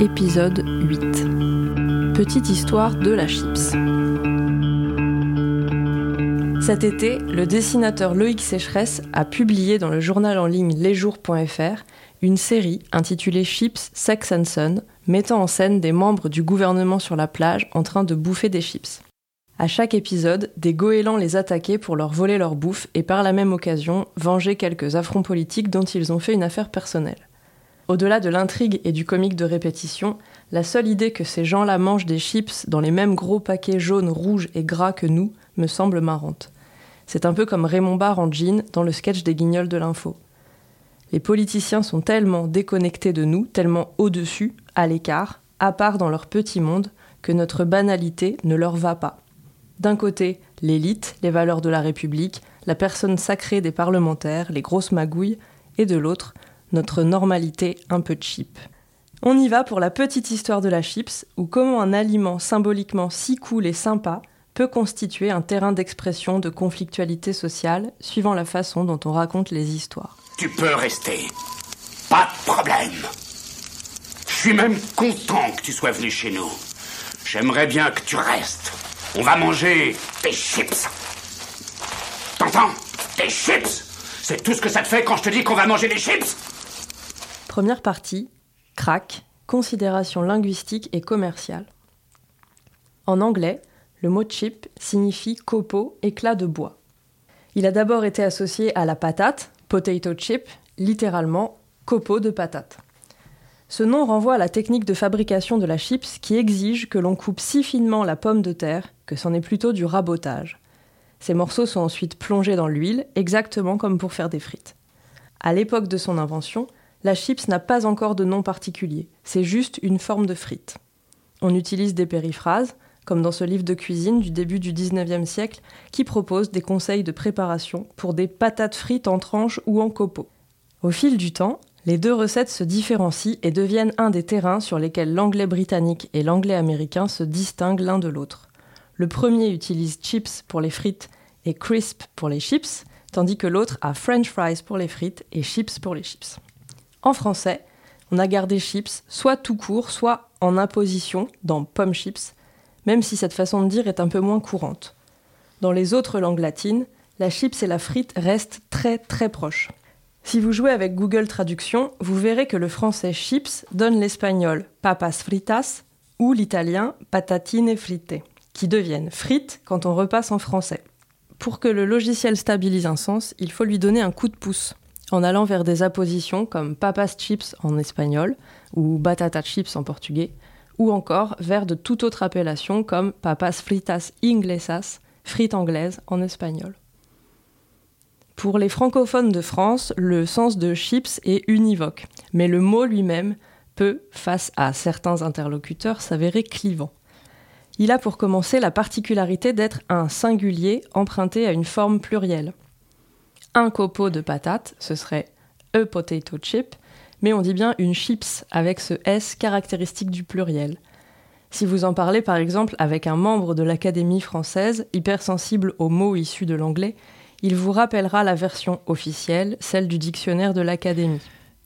Épisode 8 Petite histoire de la chips. Cet été, le dessinateur Loïc Sécheresse a publié dans le journal en ligne lesjours.fr une série intitulée Chips, Sex and Sun, mettant en scène des membres du gouvernement sur la plage en train de bouffer des chips. À chaque épisode, des goélands les attaquaient pour leur voler leur bouffe et par la même occasion venger quelques affronts politiques dont ils ont fait une affaire personnelle. Au-delà de l'intrigue et du comique de répétition, la seule idée que ces gens-là mangent des chips dans les mêmes gros paquets jaunes, rouges et gras que nous me semble marrante. C'est un peu comme Raymond Barre en jean dans le sketch des guignols de l'info. Les politiciens sont tellement déconnectés de nous, tellement au-dessus, à l'écart, à part dans leur petit monde, que notre banalité ne leur va pas. D'un côté, l'élite, les valeurs de la République, la personne sacrée des parlementaires, les grosses magouilles, et de l'autre, notre normalité un peu cheap. On y va pour la petite histoire de la chips, ou comment un aliment symboliquement si cool et sympa peut constituer un terrain d'expression de conflictualité sociale, suivant la façon dont on raconte les histoires. Tu peux rester. Pas de problème. Je suis même content que tu sois venu chez nous. J'aimerais bien que tu restes. On va manger des chips. T'entends? Des chips C'est tout ce que ça te fait quand je te dis qu'on va manger des chips? Première partie, crack, considération linguistique et commerciale. En anglais, le mot chip signifie copeau, éclat de bois. Il a d'abord été associé à la patate, potato chip, littéralement copeau de patate. Ce nom renvoie à la technique de fabrication de la chips qui exige que l'on coupe si finement la pomme de terre que c'en est plutôt du rabotage. Ces morceaux sont ensuite plongés dans l'huile, exactement comme pour faire des frites. À l'époque de son invention, la chips n'a pas encore de nom particulier, c'est juste une forme de frite. On utilise des périphrases, comme dans ce livre de cuisine du début du 19e siècle, qui propose des conseils de préparation pour des patates frites en tranches ou en copeaux. Au fil du temps, les deux recettes se différencient et deviennent un des terrains sur lesquels l'anglais britannique et l'anglais américain se distinguent l'un de l'autre. Le premier utilise chips pour les frites et crisp pour les chips, tandis que l'autre a french fries pour les frites et chips pour les chips. En français, on a gardé chips soit tout court, soit en imposition dans pomme chips, même si cette façon de dire est un peu moins courante. Dans les autres langues latines, la chips et la frite restent très très proches. Si vous jouez avec Google Traduction, vous verrez que le français chips donne l'espagnol papas fritas ou l'italien patatine fritte, qui deviennent frites quand on repasse en français. Pour que le logiciel stabilise un sens, il faut lui donner un coup de pouce en allant vers des appositions comme papas chips en espagnol ou batata chips en portugais, ou encore vers de toute autre appellation comme papas fritas inglesas, frites anglaises en espagnol. Pour les francophones de France, le sens de chips est univoque, mais le mot lui-même peut, face à certains interlocuteurs, s'avérer clivant. Il a pour commencer la particularité d'être un singulier emprunté à une forme plurielle un copeau de patates, ce serait a potato chip, mais on dit bien une chips avec ce S caractéristique du pluriel. Si vous en parlez par exemple avec un membre de l'Académie française, hypersensible aux mots issus de l'anglais, il vous rappellera la version officielle, celle du dictionnaire de l'Académie.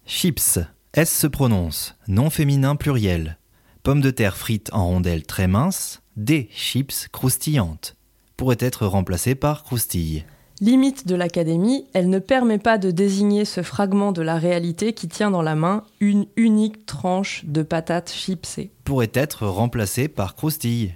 Chips. S se prononce, nom féminin pluriel. Pommes de terre frites en rondelles très minces, des chips croustillantes. Pourrait être remplacé par croustille. Limite de l'académie, elle ne permet pas de désigner ce fragment de la réalité qui tient dans la main une unique tranche de patates chipsées. Pourrait être remplacé par croustille.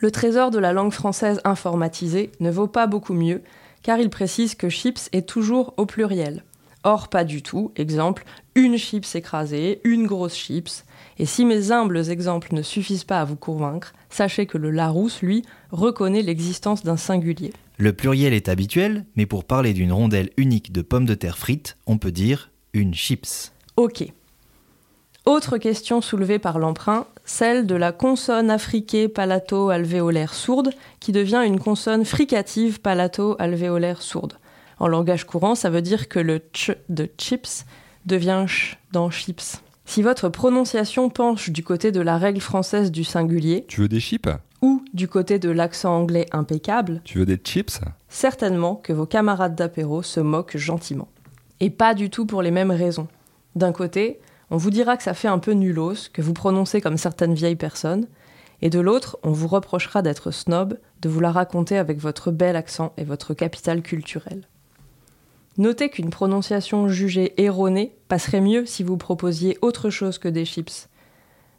Le trésor de la langue française informatisée ne vaut pas beaucoup mieux, car il précise que chips est toujours au pluriel. Or, pas du tout. Exemple, une chips écrasée, une grosse chips. Et si mes humbles exemples ne suffisent pas à vous convaincre, sachez que le Larousse, lui, reconnaît l'existence d'un singulier. Le pluriel est habituel, mais pour parler d'une rondelle unique de pommes de terre frites, on peut dire une chips. Ok. Autre question soulevée par l'emprunt, celle de la consonne afriquée palato-alvéolaire sourde qui devient une consonne fricative palato-alvéolaire sourde. En langage courant, ça veut dire que le ch de chips devient ch dans chips. Si votre prononciation penche du côté de la règle française du singulier, Tu veux des chips? ou du côté de l'accent anglais impeccable, Tu veux des chips? certainement que vos camarades d'apéro se moquent gentiment. Et pas du tout pour les mêmes raisons. D'un côté, on vous dira que ça fait un peu nulos, que vous prononcez comme certaines vieilles personnes, et de l'autre, on vous reprochera d'être snob, de vous la raconter avec votre bel accent et votre capital culturel. Notez qu'une prononciation jugée erronée passerait mieux si vous proposiez autre chose que des chips.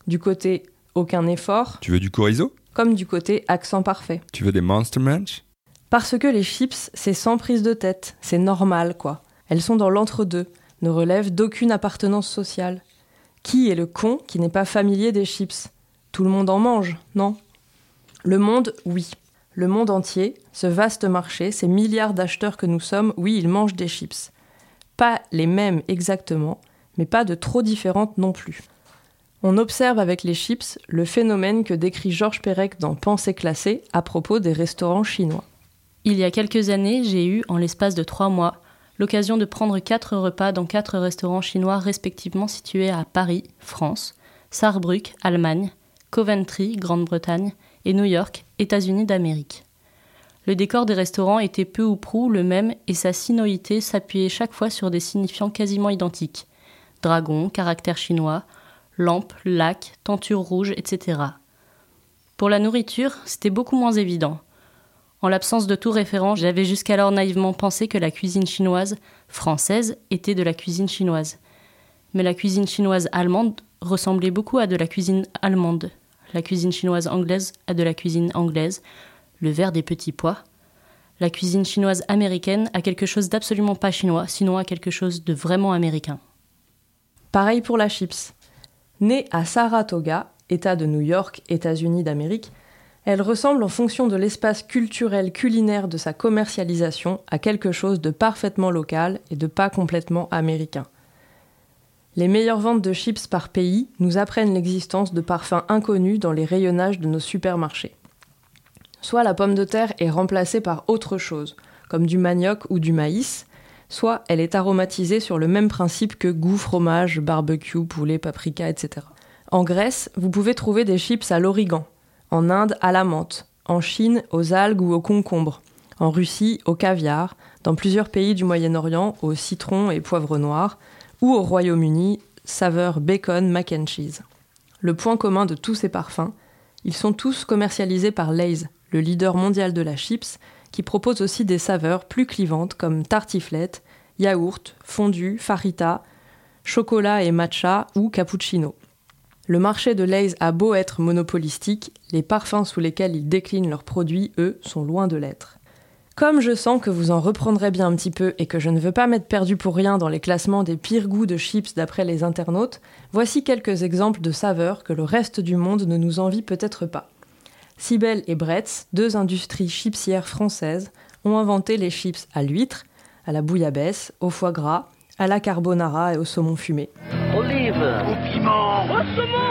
Du côté aucun effort. Tu veux du chorizo? Comme du côté accent parfait. Tu veux des Monster Munch? Parce que les chips, c'est sans prise de tête, c'est normal quoi. Elles sont dans l'entre-deux, ne relèvent d'aucune appartenance sociale. Qui est le con qui n'est pas familier des chips? Tout le monde en mange, non? Le monde, oui. Le monde entier, ce vaste marché, ces milliards d'acheteurs que nous sommes, oui, ils mangent des chips. Pas les mêmes exactement, mais pas de trop différentes non plus. On observe avec les chips le phénomène que décrit Georges Perec dans Pensée classée à propos des restaurants chinois. Il y a quelques années, j'ai eu, en l'espace de trois mois, l'occasion de prendre quatre repas dans quatre restaurants chinois respectivement situés à Paris, France, Saarbrück, Allemagne, Coventry, Grande-Bretagne, et New York, États-Unis d'Amérique. Le décor des restaurants était peu ou prou le même et sa sinoïté s'appuyait chaque fois sur des signifiants quasiment identiques dragon, caractère chinois, lampe, lac, tenture rouge, etc. Pour la nourriture, c'était beaucoup moins évident. En l'absence de tout référent, j'avais jusqu'alors naïvement pensé que la cuisine chinoise, française, était de la cuisine chinoise. Mais la cuisine chinoise allemande ressemblait beaucoup à de la cuisine allemande la cuisine chinoise anglaise a de la cuisine anglaise, le verre des petits pois. La cuisine chinoise américaine a quelque chose d'absolument pas chinois, sinon a quelque chose de vraiment américain. Pareil pour la chips. Née à Saratoga, État de New York, États-Unis d'Amérique, elle ressemble en fonction de l'espace culturel culinaire de sa commercialisation à quelque chose de parfaitement local et de pas complètement américain. Les meilleures ventes de chips par pays nous apprennent l'existence de parfums inconnus dans les rayonnages de nos supermarchés. Soit la pomme de terre est remplacée par autre chose, comme du manioc ou du maïs, soit elle est aromatisée sur le même principe que goût, fromage, barbecue, poulet, paprika, etc. En Grèce, vous pouvez trouver des chips à l'origan, en Inde à la menthe, en Chine aux algues ou aux concombres, en Russie au caviar, dans plusieurs pays du Moyen-Orient au citron et poivre noir, ou au Royaume-Uni, saveur bacon mac and cheese. Le point commun de tous ces parfums, ils sont tous commercialisés par Lay's, le leader mondial de la chips, qui propose aussi des saveurs plus clivantes comme tartiflette, yaourt, fondue, farita, chocolat et matcha ou cappuccino. Le marché de Lay's a beau être monopolistique, les parfums sous lesquels ils déclinent leurs produits, eux, sont loin de l'être. Comme je sens que vous en reprendrez bien un petit peu et que je ne veux pas m'être perdu pour rien dans les classements des pires goûts de chips d'après les internautes, voici quelques exemples de saveurs que le reste du monde ne nous envie peut-être pas. Cybelle et Bretz, deux industries chipsières françaises, ont inventé les chips à l'huître, à la bouillabaisse, au foie gras, à la carbonara et au saumon fumé. Olive, au piment, au saumon,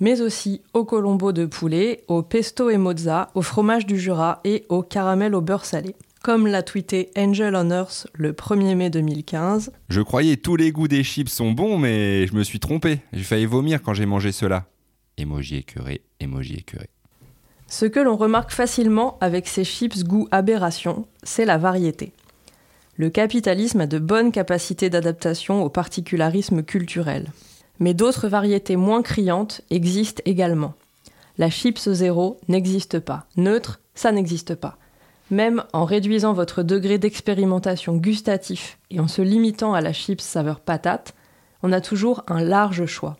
mais aussi au colombo de poulet, au pesto et mozza, au fromage du Jura et au caramel au beurre salé. Comme l'a tweeté Angel on Earth le 1er mai 2015. Je croyais tous les goûts des chips sont bons, mais je me suis trompé. J'ai failli vomir quand j'ai mangé cela. Emoji écœuré, emoji écœuré. Ce que l'on remarque facilement avec ces chips goût aberration, c'est la variété. Le capitalisme a de bonnes capacités d'adaptation au particularisme culturel. Mais d'autres variétés moins criantes existent également. La chips zéro n'existe pas. Neutre, ça n'existe pas. Même en réduisant votre degré d'expérimentation gustatif et en se limitant à la chips saveur patate, on a toujours un large choix.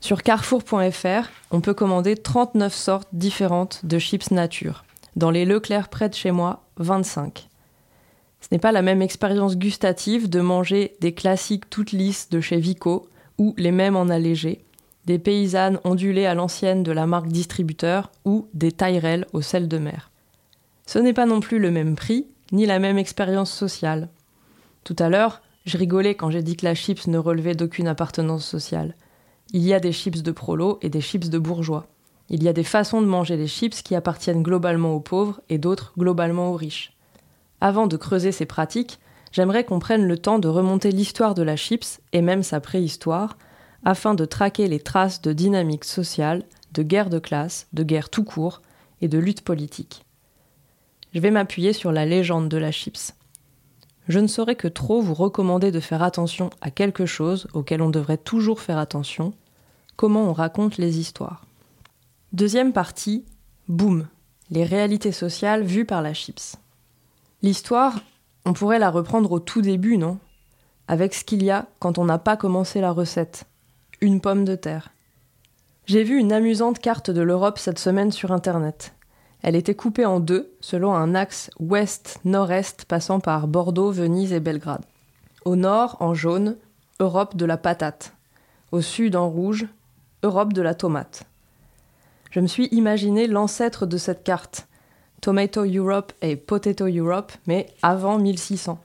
Sur carrefour.fr, on peut commander 39 sortes différentes de chips nature. Dans les Leclerc près de chez moi, 25. Ce n'est pas la même expérience gustative de manger des classiques toutes lisses de chez Vico ou les mêmes en allégé, des paysannes ondulées à l'ancienne de la marque distributeur ou des taillerelles au sel de mer. Ce n'est pas non plus le même prix, ni la même expérience sociale. Tout à l'heure, je rigolais quand j'ai dit que la chips ne relevait d'aucune appartenance sociale. Il y a des chips de prolo et des chips de bourgeois. Il y a des façons de manger les chips qui appartiennent globalement aux pauvres et d'autres globalement aux riches. Avant de creuser ces pratiques, j'aimerais qu'on prenne le temps de remonter l'histoire de la chips et même sa préhistoire, afin de traquer les traces de dynamique sociale, de guerre de classe, de guerre tout court et de lutte politique. Je vais m'appuyer sur la légende de la chips. je ne saurais que trop vous recommander de faire attention à quelque chose auquel on devrait toujours faire attention, comment on raconte les histoires. Deuxième partie, boom, les réalités sociales vues par la chips. L'histoire, on pourrait la reprendre au tout début, non? Avec ce qu'il y a quand on n'a pas commencé la recette. Une pomme de terre. J'ai vu une amusante carte de l'Europe cette semaine sur Internet. Elle était coupée en deux, selon un axe ouest-nord-est passant par Bordeaux, Venise et Belgrade. Au nord, en jaune, Europe de la patate. Au sud, en rouge, Europe de la tomate. Je me suis imaginé l'ancêtre de cette carte, Tomato Europe et Potato Europe, mais avant 1600.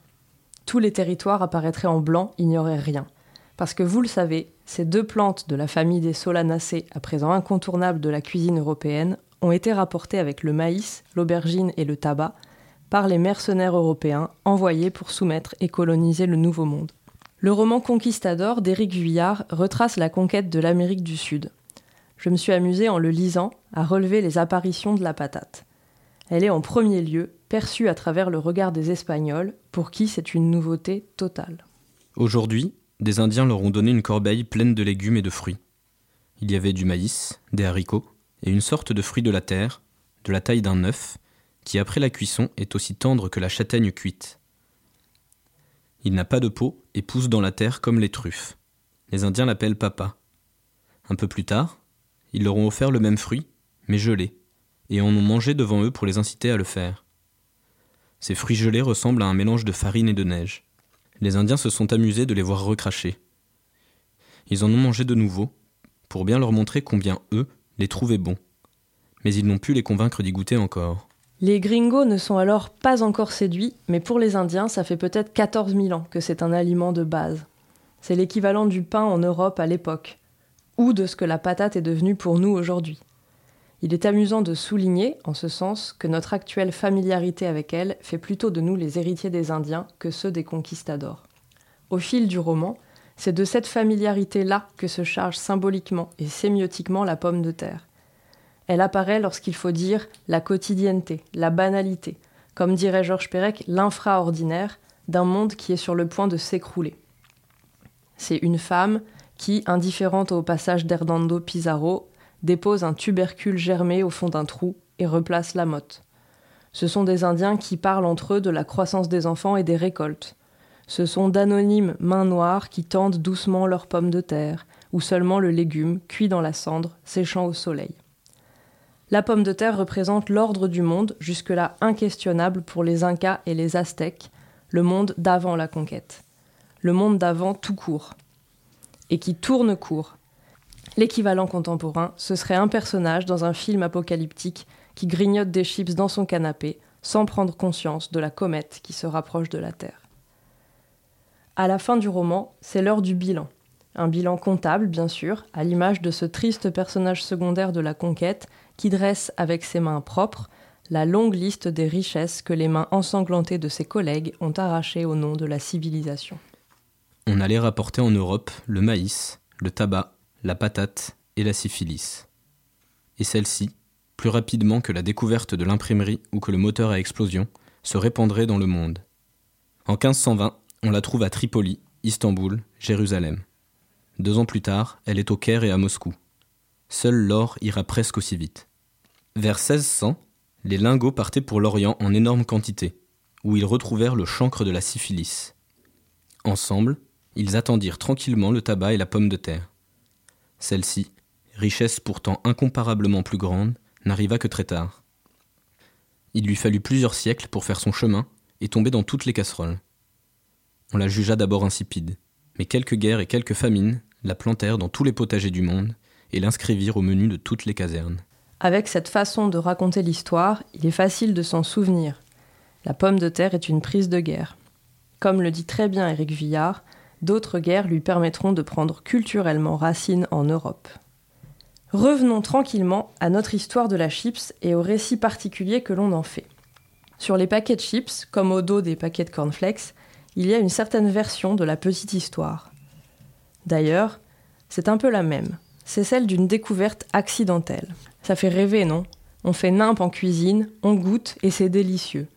Tous les territoires apparaîtraient en blanc, il n'y aurait rien. Parce que vous le savez, ces deux plantes de la famille des solanacées, à présent incontournables de la cuisine européenne, ont été rapportés avec le maïs, l'aubergine et le tabac par les mercenaires européens envoyés pour soumettre et coloniser le Nouveau Monde. Le roman Conquistador d'Éric Vuillard retrace la conquête de l'Amérique du Sud. Je me suis amusé en le lisant à relever les apparitions de la patate. Elle est en premier lieu perçue à travers le regard des Espagnols, pour qui c'est une nouveauté totale. Aujourd'hui, des Indiens leur ont donné une corbeille pleine de légumes et de fruits. Il y avait du maïs, des haricots, et une sorte de fruit de la terre, de la taille d'un œuf, qui après la cuisson est aussi tendre que la châtaigne cuite. Il n'a pas de peau et pousse dans la terre comme les truffes. Les Indiens l'appellent papa. Un peu plus tard, ils leur ont offert le même fruit, mais gelé, et en ont mangé devant eux pour les inciter à le faire. Ces fruits gelés ressemblent à un mélange de farine et de neige. Les Indiens se sont amusés de les voir recracher. Ils en ont mangé de nouveau, pour bien leur montrer combien eux, les trouvaient bons. Mais ils n'ont pu les convaincre d'y goûter encore. Les gringos ne sont alors pas encore séduits, mais pour les Indiens, ça fait peut-être 14 000 ans que c'est un aliment de base. C'est l'équivalent du pain en Europe à l'époque, ou de ce que la patate est devenue pour nous aujourd'hui. Il est amusant de souligner, en ce sens, que notre actuelle familiarité avec elle fait plutôt de nous les héritiers des Indiens que ceux des conquistadors. Au fil du roman, c'est de cette familiarité-là que se charge symboliquement et sémiotiquement la pomme de terre. Elle apparaît lorsqu'il faut dire la quotidienneté, la banalité, comme dirait Georges Perec, l'infraordinaire d'un monde qui est sur le point de s'écrouler. C'est une femme qui, indifférente au passage d'Hernando Pizarro, dépose un tubercule germé au fond d'un trou et replace la motte. Ce sont des Indiens qui parlent entre eux de la croissance des enfants et des récoltes, ce sont d'anonymes mains noires qui tendent doucement leurs pommes de terre, ou seulement le légume, cuit dans la cendre, séchant au soleil. La pomme de terre représente l'ordre du monde, jusque-là inquestionnable pour les Incas et les Aztèques, le monde d'avant la conquête. Le monde d'avant tout court. Et qui tourne court. L'équivalent contemporain, ce serait un personnage dans un film apocalyptique qui grignote des chips dans son canapé, sans prendre conscience de la comète qui se rapproche de la Terre. À la fin du roman, c'est l'heure du bilan. Un bilan comptable, bien sûr, à l'image de ce triste personnage secondaire de la conquête qui dresse avec ses mains propres la longue liste des richesses que les mains ensanglantées de ses collègues ont arrachées au nom de la civilisation. On allait rapporter en Europe le maïs, le tabac, la patate et la syphilis. Et celle-ci, plus rapidement que la découverte de l'imprimerie ou que le moteur à explosion, se répandrait dans le monde. En 1520, on la trouve à Tripoli, Istanbul, Jérusalem. Deux ans plus tard, elle est au Caire et à Moscou. Seul l'or ira presque aussi vite. Vers 1600, les lingots partaient pour l'Orient en énorme quantité, où ils retrouvèrent le chancre de la syphilis. Ensemble, ils attendirent tranquillement le tabac et la pomme de terre. Celle-ci, richesse pourtant incomparablement plus grande, n'arriva que très tard. Il lui fallut plusieurs siècles pour faire son chemin et tomber dans toutes les casseroles. On la jugea d'abord insipide, mais quelques guerres et quelques famines la plantèrent dans tous les potagers du monde et l'inscrivirent au menu de toutes les casernes. Avec cette façon de raconter l'histoire, il est facile de s'en souvenir. La pomme de terre est une prise de guerre. Comme le dit très bien Éric Villard, d'autres guerres lui permettront de prendre culturellement racine en Europe. Revenons tranquillement à notre histoire de la chips et au récit particulier que l'on en fait. Sur les paquets de chips, comme au dos des paquets de cornflakes, il y a une certaine version de la petite histoire. D'ailleurs, c'est un peu la même. C'est celle d'une découverte accidentelle. Ça fait rêver, non? On fait nimp en cuisine, on goûte et c'est délicieux.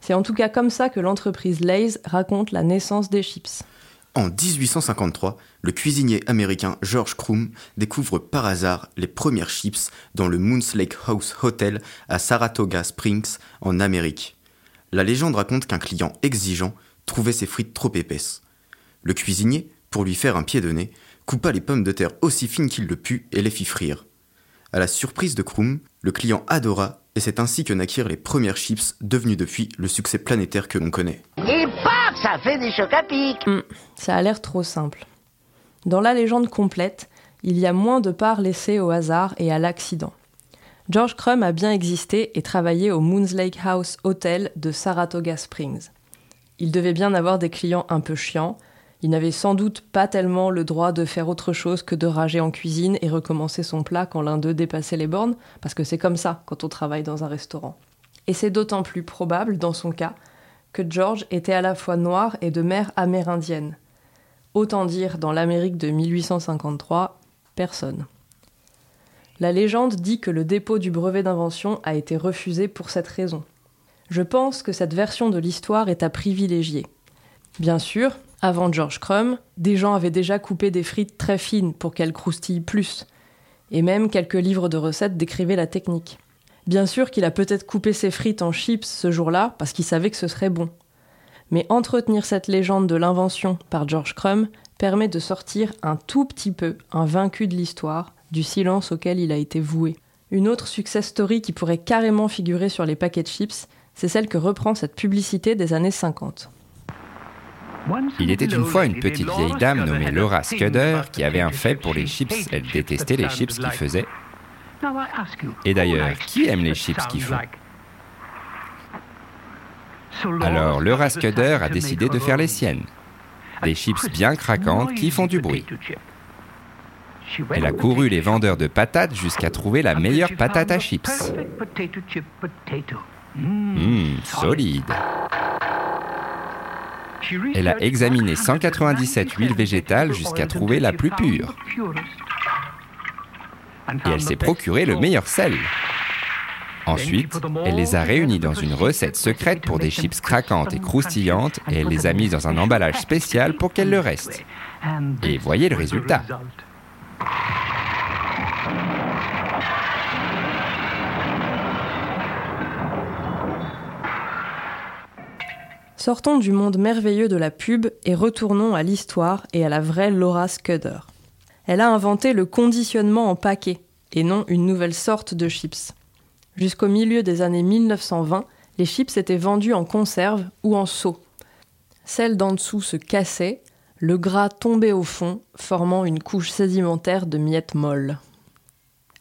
C'est en tout cas comme ça que l'entreprise Lay's raconte la naissance des chips. En 1853, le cuisinier américain George Crumb découvre par hasard les premières chips dans le Moons Lake House Hotel à Saratoga Springs, en Amérique. La légende raconte qu'un client exigeant trouvait ses frites trop épaisses. Le cuisinier, pour lui faire un pied de nez, coupa les pommes de terre aussi fines qu'il le put et les fit frire. À la surprise de Krum, le client adora et c'est ainsi que naquirent les premières chips devenues depuis le succès planétaire que l'on connaît. Et paf, ça fait des chocs à pic. Hmm, ça a l'air trop simple. Dans la légende complète, il y a moins de parts laissées au hasard et à l'accident. George Crumb a bien existé et travaillé au Moons Lake House Hotel de Saratoga Springs. Il devait bien avoir des clients un peu chiants, il n'avait sans doute pas tellement le droit de faire autre chose que de rager en cuisine et recommencer son plat quand l'un d'eux dépassait les bornes, parce que c'est comme ça quand on travaille dans un restaurant. Et c'est d'autant plus probable, dans son cas, que George était à la fois noir et de mère amérindienne. Autant dire, dans l'Amérique de 1853, personne. La légende dit que le dépôt du brevet d'invention a été refusé pour cette raison. Je pense que cette version de l'histoire est à privilégier. Bien sûr, avant George Crumb, des gens avaient déjà coupé des frites très fines pour qu'elles croustillent plus. Et même quelques livres de recettes décrivaient la technique. Bien sûr qu'il a peut-être coupé ses frites en chips ce jour-là parce qu'il savait que ce serait bon. Mais entretenir cette légende de l'invention par George Crumb permet de sortir un tout petit peu un vaincu de l'histoire du silence auquel il a été voué. Une autre success story qui pourrait carrément figurer sur les paquets de chips, c'est celle que reprend cette publicité des années 50. Il était une fois une petite vieille dame nommée Laura Scudder qui avait un fait pour les chips. Elle détestait les chips qu'il faisait. Et d'ailleurs, qui aime les chips qu'il font? Alors Laura Scudder a décidé de faire les siennes. Des chips bien craquantes qui font du bruit. Elle a couru les vendeurs de patates jusqu'à trouver la meilleure patate à chips. Hum, solide. Elle a examiné 197 huiles végétales jusqu'à trouver la plus pure. Et elle s'est procuré le meilleur sel. Ensuite, elle les a réunies dans une recette secrète pour des chips craquantes et croustillantes et elle les a mises dans un emballage spécial pour qu'elles le restent. Et voyez le résultat. Sortons du monde merveilleux de la pub et retournons à l'histoire et à la vraie Laura Scudder. Elle a inventé le conditionnement en paquet, et non une nouvelle sorte de chips. Jusqu'au milieu des années 1920, les chips étaient vendus en conserve ou en seau. Celles d'en dessous se cassaient, le gras tombait au fond, formant une couche sédimentaire de miettes molles.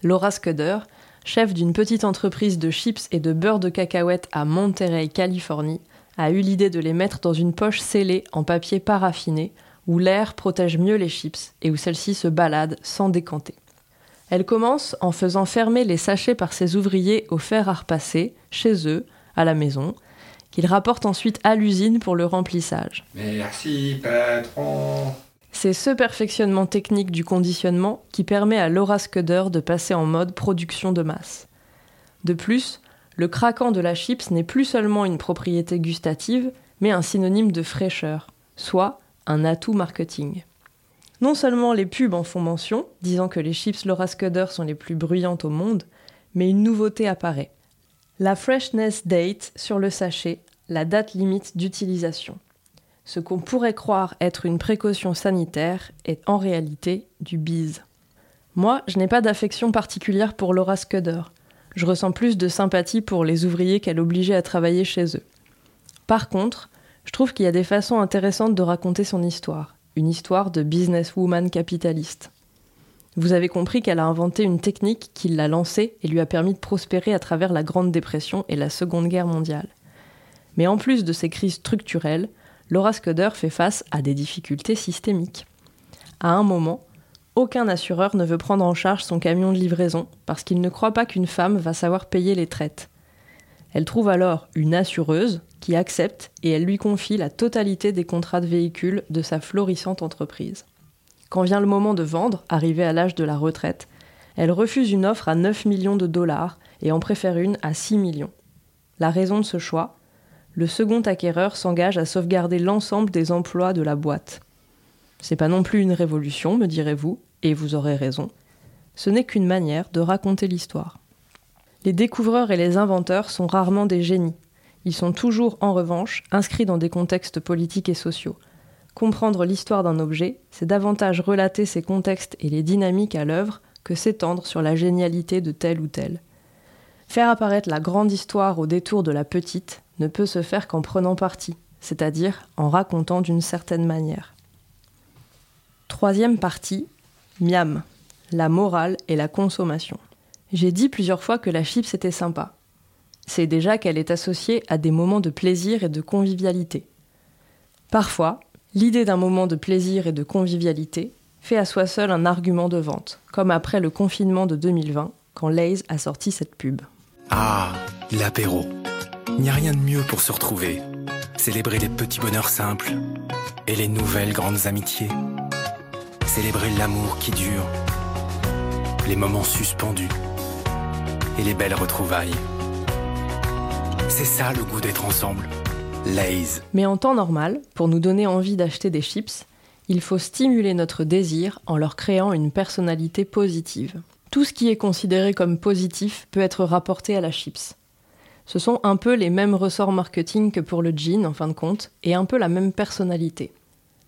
Laura Scudder, chef d'une petite entreprise de chips et de beurre de cacahuète à Monterey, Californie, a eu l'idée de les mettre dans une poche scellée en papier paraffiné, où l'air protège mieux les chips et où celles-ci se baladent sans décanter. Elle commence en faisant fermer les sachets par ses ouvriers au fer à repasser, chez eux, à la maison, qu'ils rapportent ensuite à l'usine pour le remplissage. Merci, patron. C'est ce perfectionnement technique du conditionnement qui permet à Laura Scudder de passer en mode production de masse. De plus, le craquant de la chips n'est plus seulement une propriété gustative, mais un synonyme de fraîcheur, soit un atout marketing. Non seulement les pubs en font mention, disant que les chips Laura Scudder sont les plus bruyantes au monde, mais une nouveauté apparaît. La freshness date sur le sachet, la date limite d'utilisation. Ce qu'on pourrait croire être une précaution sanitaire est en réalité du bise. Moi, je n'ai pas d'affection particulière pour Laura Scudder, je ressens plus de sympathie pour les ouvriers qu'elle obligeait à travailler chez eux. Par contre, je trouve qu'il y a des façons intéressantes de raconter son histoire, une histoire de businesswoman capitaliste. Vous avez compris qu'elle a inventé une technique qui l'a lancée et lui a permis de prospérer à travers la Grande Dépression et la Seconde Guerre mondiale. Mais en plus de ces crises structurelles, Laura Scudder fait face à des difficultés systémiques. À un moment, aucun assureur ne veut prendre en charge son camion de livraison parce qu'il ne croit pas qu'une femme va savoir payer les traites. Elle trouve alors une assureuse qui accepte et elle lui confie la totalité des contrats de véhicules de sa florissante entreprise. Quand vient le moment de vendre, arrivée à l'âge de la retraite, elle refuse une offre à 9 millions de dollars et en préfère une à 6 millions. La raison de ce choix le second acquéreur s'engage à sauvegarder l'ensemble des emplois de la boîte. C'est pas non plus une révolution, me direz-vous, et vous aurez raison. Ce n'est qu'une manière de raconter l'histoire. Les découvreurs et les inventeurs sont rarement des génies. Ils sont toujours, en revanche, inscrits dans des contextes politiques et sociaux. Comprendre l'histoire d'un objet, c'est davantage relater ses contextes et les dynamiques à l'œuvre que s'étendre sur la génialité de tel ou tel. Faire apparaître la grande histoire au détour de la petite ne peut se faire qu'en prenant parti, c'est-à-dire en racontant d'une certaine manière. Troisième partie, miam, la morale et la consommation. J'ai dit plusieurs fois que la chips était sympa. C'est déjà qu'elle est associée à des moments de plaisir et de convivialité. Parfois, l'idée d'un moment de plaisir et de convivialité fait à soi seul un argument de vente, comme après le confinement de 2020, quand Lays a sorti cette pub. Ah, l'apéro. Il n'y a rien de mieux pour se retrouver, célébrer les petits bonheurs simples et les nouvelles grandes amitiés. Célébrer l'amour qui dure, les moments suspendus et les belles retrouvailles. C'est ça le goût d'être ensemble. Lays. Mais en temps normal, pour nous donner envie d'acheter des chips, il faut stimuler notre désir en leur créant une personnalité positive. Tout ce qui est considéré comme positif peut être rapporté à la chips. Ce sont un peu les mêmes ressorts marketing que pour le jean en fin de compte, et un peu la même personnalité.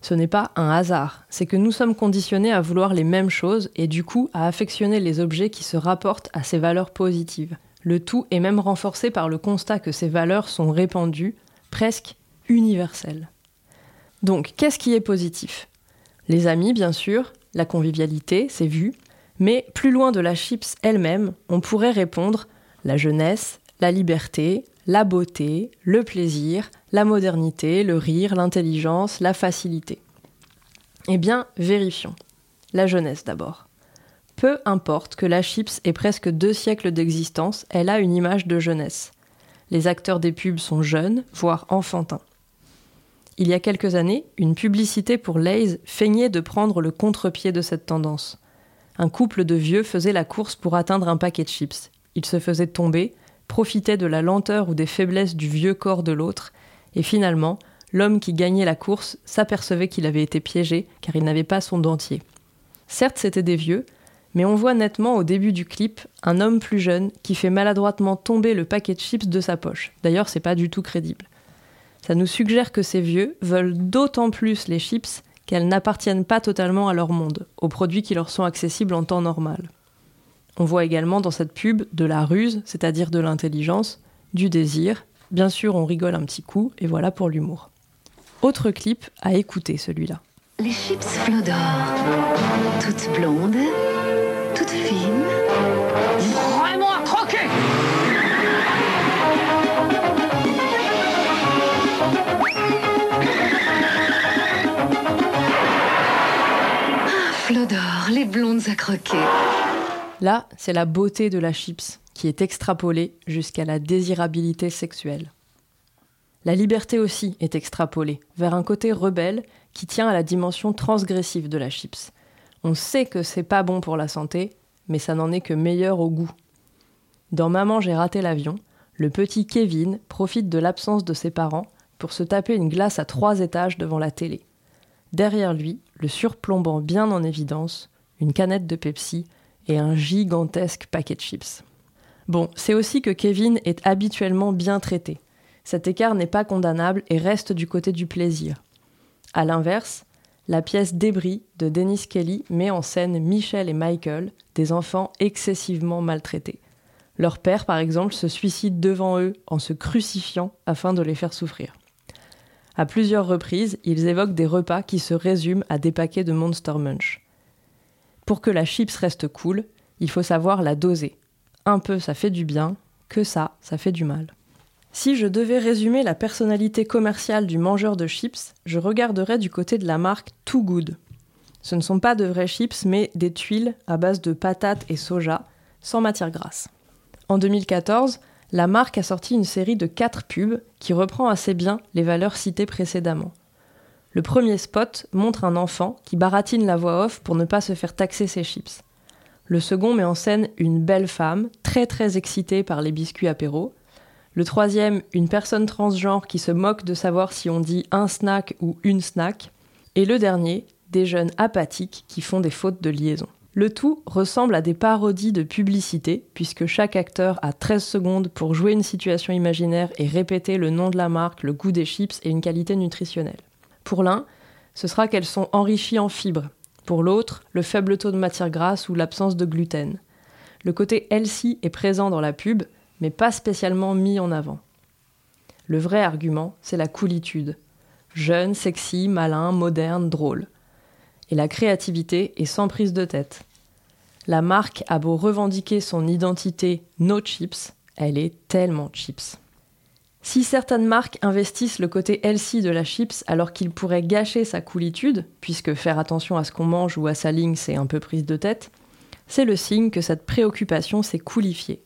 Ce n'est pas un hasard, c'est que nous sommes conditionnés à vouloir les mêmes choses et du coup à affectionner les objets qui se rapportent à ces valeurs positives. Le tout est même renforcé par le constat que ces valeurs sont répandues, presque universelles. Donc, qu'est-ce qui est positif? Les amis, bien sûr, la convivialité, c'est vu, mais plus loin de la chips elle-même, on pourrait répondre la jeunesse, la liberté, la beauté, le plaisir, la modernité, le rire, l'intelligence, la facilité. Eh bien, vérifions. La jeunesse d'abord. Peu importe que la chips ait presque deux siècles d'existence, elle a une image de jeunesse. Les acteurs des pubs sont jeunes, voire enfantins. Il y a quelques années, une publicité pour Lay's feignait de prendre le contre-pied de cette tendance. Un couple de vieux faisait la course pour atteindre un paquet de chips. Ils se faisaient tomber, profitait de la lenteur ou des faiblesses du vieux corps de l'autre, et finalement, l'homme qui gagnait la course s'apercevait qu'il avait été piégé car il n'avait pas son dentier. Certes, c'étaient des vieux, mais on voit nettement au début du clip un homme plus jeune qui fait maladroitement tomber le paquet de chips de sa poche. D'ailleurs, c'est pas du tout crédible. Ça nous suggère que ces vieux veulent d'autant plus les chips qu'elles n'appartiennent pas totalement à leur monde, aux produits qui leur sont accessibles en temps normal. On voit également dans cette pub de la ruse, c'est-à-dire de l'intelligence, du désir. Bien sûr, on rigole un petit coup, et voilà pour l'humour. Autre clip à écouter celui-là. Les chips Flodor, toutes blondes, toutes fines. Vraiment à croquer Ah, Flodor, les blondes à croquer. Là, c'est la beauté de la chips qui est extrapolée jusqu'à la désirabilité sexuelle. La liberté aussi est extrapolée vers un côté rebelle qui tient à la dimension transgressive de la chips. On sait que c'est pas bon pour la santé, mais ça n'en est que meilleur au goût. Dans Maman, j'ai raté l'avion, le petit Kevin profite de l'absence de ses parents pour se taper une glace à trois étages devant la télé. Derrière lui, le surplombant bien en évidence, une canette de Pepsi et un gigantesque paquet de chips. Bon, c'est aussi que Kevin est habituellement bien traité. Cet écart n'est pas condamnable et reste du côté du plaisir. A l'inverse, la pièce Débris de Dennis Kelly met en scène Michel et Michael, des enfants excessivement maltraités. Leur père, par exemple, se suicide devant eux en se crucifiant afin de les faire souffrir. À plusieurs reprises, ils évoquent des repas qui se résument à des paquets de Monster Munch. Pour que la chips reste cool, il faut savoir la doser. Un peu ça fait du bien, que ça, ça fait du mal. Si je devais résumer la personnalité commerciale du mangeur de chips, je regarderais du côté de la marque Too Good. Ce ne sont pas de vrais chips, mais des tuiles à base de patates et soja, sans matière grasse. En 2014, la marque a sorti une série de 4 pubs qui reprend assez bien les valeurs citées précédemment. Le premier spot montre un enfant qui baratine la voix off pour ne pas se faire taxer ses chips. Le second met en scène une belle femme, très très excitée par les biscuits apéro. Le troisième, une personne transgenre qui se moque de savoir si on dit un snack ou une snack. Et le dernier, des jeunes apathiques qui font des fautes de liaison. Le tout ressemble à des parodies de publicité, puisque chaque acteur a 13 secondes pour jouer une situation imaginaire et répéter le nom de la marque, le goût des chips et une qualité nutritionnelle. Pour l'un, ce sera qu'elles sont enrichies en fibres. Pour l'autre, le faible taux de matière grasse ou l'absence de gluten. Le côté healthy est présent dans la pub, mais pas spécialement mis en avant. Le vrai argument, c'est la coolitude. Jeune, sexy, malin, moderne, drôle et la créativité est sans prise de tête. La marque a beau revendiquer son identité no chips, elle est tellement chips. Si certaines marques investissent le côté healthy de la chips alors qu'il pourrait gâcher sa coolitude, puisque faire attention à ce qu'on mange ou à sa ligne c'est un peu prise de tête, c'est le signe que cette préoccupation s'est coolifiée.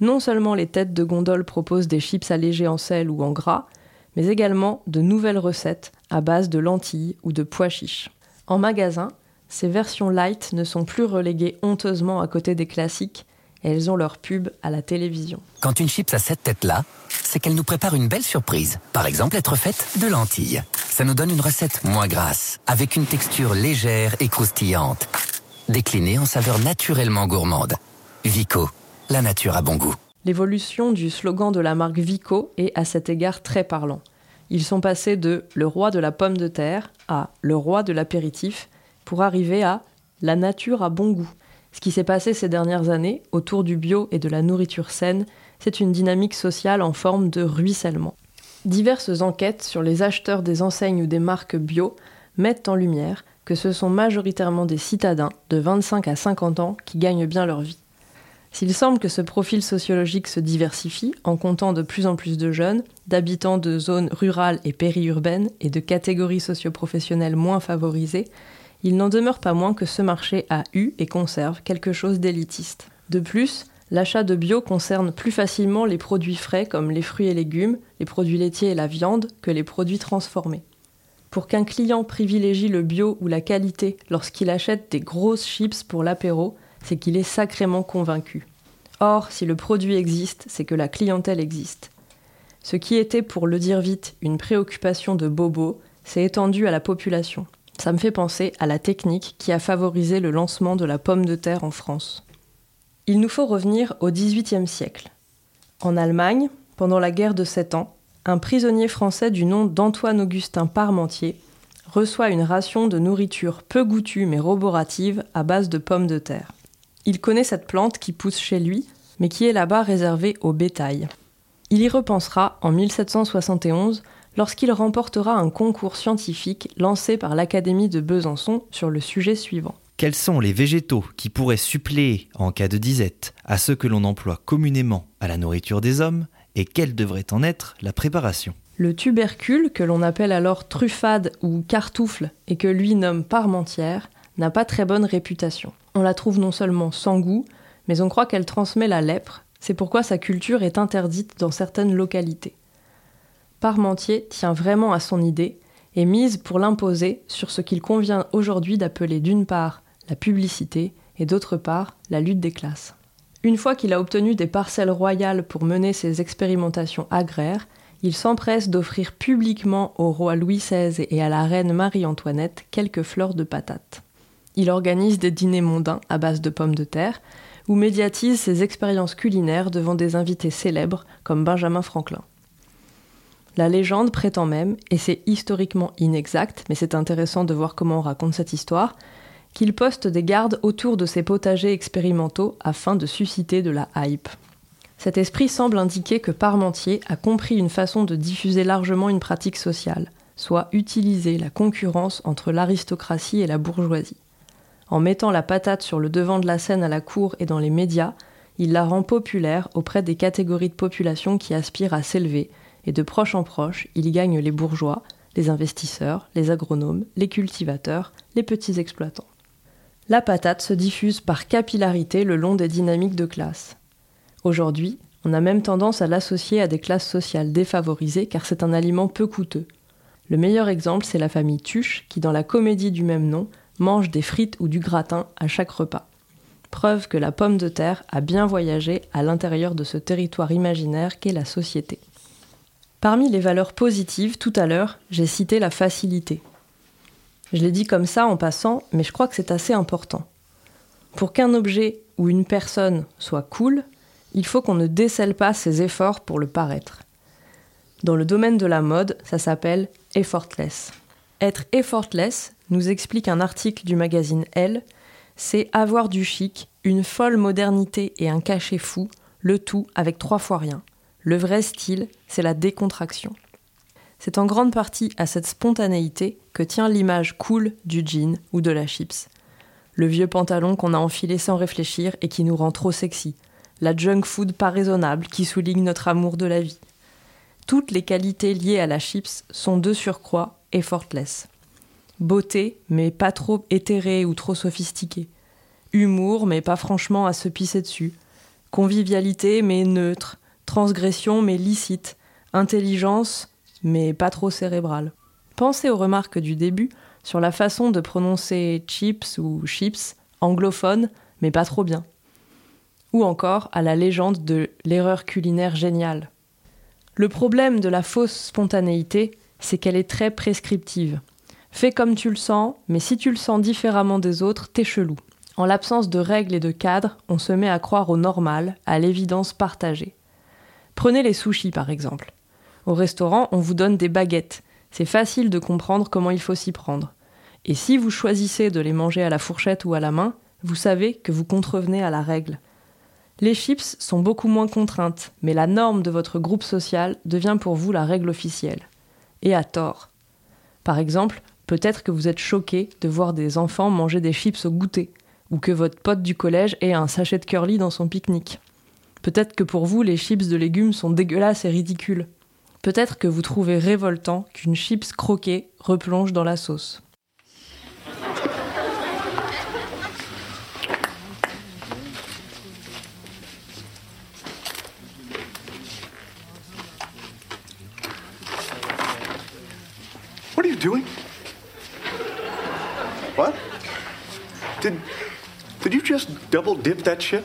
Non seulement les têtes de gondole proposent des chips allégés en sel ou en gras, mais également de nouvelles recettes à base de lentilles ou de pois chiches. En magasin, ces versions light ne sont plus reléguées honteusement à côté des classiques et elles ont leur pub à la télévision. Quand une chips a cette tête-là, c'est qu'elle nous prépare une belle surprise. Par exemple, être faite de lentilles. Ça nous donne une recette moins grasse, avec une texture légère et croustillante, déclinée en saveurs naturellement gourmandes. Vico, la nature a bon goût. L'évolution du slogan de la marque Vico est à cet égard très parlant. Ils sont passés de le roi de la pomme de terre à le roi de l'apéritif pour arriver à la nature a bon goût. Ce qui s'est passé ces dernières années autour du bio et de la nourriture saine, c'est une dynamique sociale en forme de ruissellement. Diverses enquêtes sur les acheteurs des enseignes ou des marques bio mettent en lumière que ce sont majoritairement des citadins de 25 à 50 ans qui gagnent bien leur vie. S'il semble que ce profil sociologique se diversifie en comptant de plus en plus de jeunes, d'habitants de zones rurales et périurbaines et de catégories socioprofessionnelles moins favorisées, il n'en demeure pas moins que ce marché a eu et conserve quelque chose d'élitiste. De plus, l'achat de bio concerne plus facilement les produits frais comme les fruits et légumes, les produits laitiers et la viande que les produits transformés. Pour qu'un client privilégie le bio ou la qualité lorsqu'il achète des grosses chips pour l'apéro, c'est qu'il est sacrément convaincu. Or, si le produit existe, c'est que la clientèle existe. Ce qui était, pour le dire vite, une préoccupation de Bobo, s'est étendu à la population. Ça me fait penser à la technique qui a favorisé le lancement de la pomme de terre en France. Il nous faut revenir au XVIIIe siècle. En Allemagne, pendant la guerre de Sept Ans, un prisonnier français du nom d'Antoine-Augustin Parmentier reçoit une ration de nourriture peu goûtue mais roborative à base de pommes de terre. Il connaît cette plante qui pousse chez lui, mais qui est là-bas réservée au bétail. Il y repensera en 1771 lorsqu'il remportera un concours scientifique lancé par l'Académie de Besançon sur le sujet suivant. Quels sont les végétaux qui pourraient suppléer, en cas de disette, à ceux que l'on emploie communément à la nourriture des hommes, et quelle devrait en être la préparation? Le tubercule, que l'on appelle alors truffade ou cartoufle, et que lui nomme parmentière, n'a pas très bonne réputation. On la trouve non seulement sans goût, mais on croit qu'elle transmet la lèpre, c'est pourquoi sa culture est interdite dans certaines localités. Parmentier tient vraiment à son idée et mise pour l'imposer sur ce qu'il convient aujourd'hui d'appeler d'une part la publicité et d'autre part la lutte des classes. Une fois qu'il a obtenu des parcelles royales pour mener ses expérimentations agraires, il s'empresse d'offrir publiquement au roi Louis XVI et à la reine Marie-Antoinette quelques fleurs de patates. Il organise des dîners mondains à base de pommes de terre, ou médiatise ses expériences culinaires devant des invités célèbres comme Benjamin Franklin. La légende prétend même, et c'est historiquement inexact, mais c'est intéressant de voir comment on raconte cette histoire, qu'il poste des gardes autour de ses potagers expérimentaux afin de susciter de la hype. Cet esprit semble indiquer que Parmentier a compris une façon de diffuser largement une pratique sociale, soit utiliser la concurrence entre l'aristocratie et la bourgeoisie. En mettant la patate sur le devant de la scène à la cour et dans les médias, il la rend populaire auprès des catégories de population qui aspirent à s'élever, et de proche en proche, il gagne les bourgeois, les investisseurs, les agronomes, les cultivateurs, les petits exploitants. La patate se diffuse par capillarité le long des dynamiques de classe. Aujourd'hui, on a même tendance à l'associer à des classes sociales défavorisées car c'est un aliment peu coûteux. Le meilleur exemple, c'est la famille Tuche qui, dans la comédie du même nom, mange des frites ou du gratin à chaque repas. Preuve que la pomme de terre a bien voyagé à l'intérieur de ce territoire imaginaire qu'est la société. Parmi les valeurs positives, tout à l'heure, j'ai cité la facilité. Je l'ai dit comme ça en passant, mais je crois que c'est assez important. Pour qu'un objet ou une personne soit cool, il faut qu'on ne décèle pas ses efforts pour le paraître. Dans le domaine de la mode, ça s'appelle effortless. Être effortless, nous explique un article du magazine Elle, c'est avoir du chic, une folle modernité et un cachet fou, le tout avec trois fois rien. Le vrai style, c'est la décontraction. C'est en grande partie à cette spontanéité que tient l'image cool du jean ou de la chips. Le vieux pantalon qu'on a enfilé sans réfléchir et qui nous rend trop sexy. La junk food pas raisonnable qui souligne notre amour de la vie. Toutes les qualités liées à la chips sont de surcroît effortless. Beauté, mais pas trop éthérée ou trop sophistiquée. Humour, mais pas franchement à se pisser dessus. Convivialité, mais neutre. Transgression, mais licite. Intelligence, mais pas trop cérébrale. Pensez aux remarques du début sur la façon de prononcer chips ou chips, anglophone, mais pas trop bien. Ou encore à la légende de l'erreur culinaire géniale. Le problème de la fausse spontanéité, c'est qu'elle est très prescriptive. Fais comme tu le sens, mais si tu le sens différemment des autres, t'es chelou. En l'absence de règles et de cadres, on se met à croire au normal, à l'évidence partagée. Prenez les sushis par exemple. Au restaurant, on vous donne des baguettes. C'est facile de comprendre comment il faut s'y prendre. Et si vous choisissez de les manger à la fourchette ou à la main, vous savez que vous contrevenez à la règle. Les chips sont beaucoup moins contraintes, mais la norme de votre groupe social devient pour vous la règle officielle. Et à tort. Par exemple, Peut-être que vous êtes choqué de voir des enfants manger des chips au goûter, ou que votre pote du collège ait un sachet de curly dans son pique-nique. Peut-être que pour vous, les chips de légumes sont dégueulasses et ridicules. Peut-être que vous trouvez révoltant qu'une chips croquée replonge dans la sauce. What are you doing? What? Did you just double dip that chip?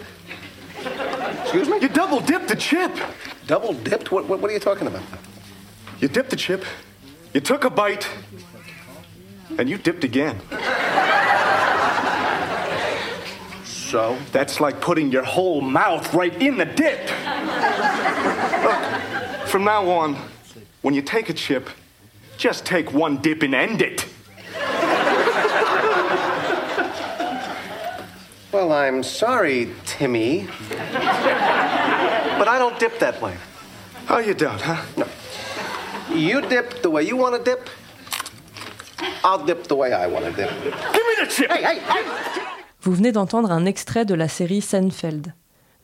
You double dipped the chip. Double dipped? What, what, what are you talking about? You dipped the chip. You took a bite. And you dipped again. So? That's like putting your whole mouth right in the dip. Look, from now on, when you take a chip, just take one dip and end it. Well, I'm sorry, Timmy. But I don't dip that way. Oh, you don't, huh? No. You dip the way you want to dip. I'll dip the way I want to dip. Give me the chip! Hey, hey, hey! Vous venez d'entendre un extrait de la série Seinfeld.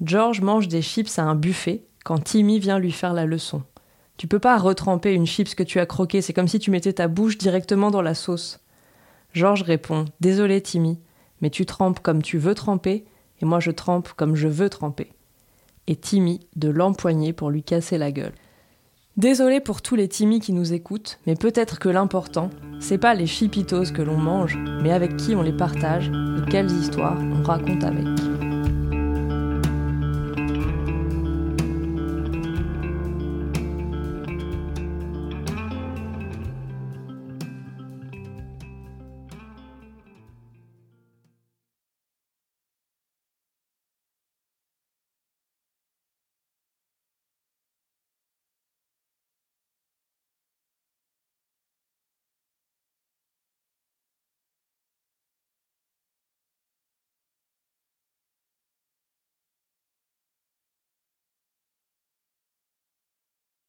George mange des chips à un buffet quand Timmy vient lui faire la leçon. Tu peux pas retremper une chips que tu as croquée, c'est comme si tu mettais ta bouche directement dans la sauce. George répond Désolé Timmy, mais tu trempes comme tu veux tremper, et moi je trempe comme je veux tremper. Et Timmy de l'empoigner pour lui casser la gueule. Désolé pour tous les Timmy qui nous écoutent, mais peut-être que l'important, c'est pas les chipitos que l'on mange, mais avec qui on les partage et quelles histoires on raconte avec.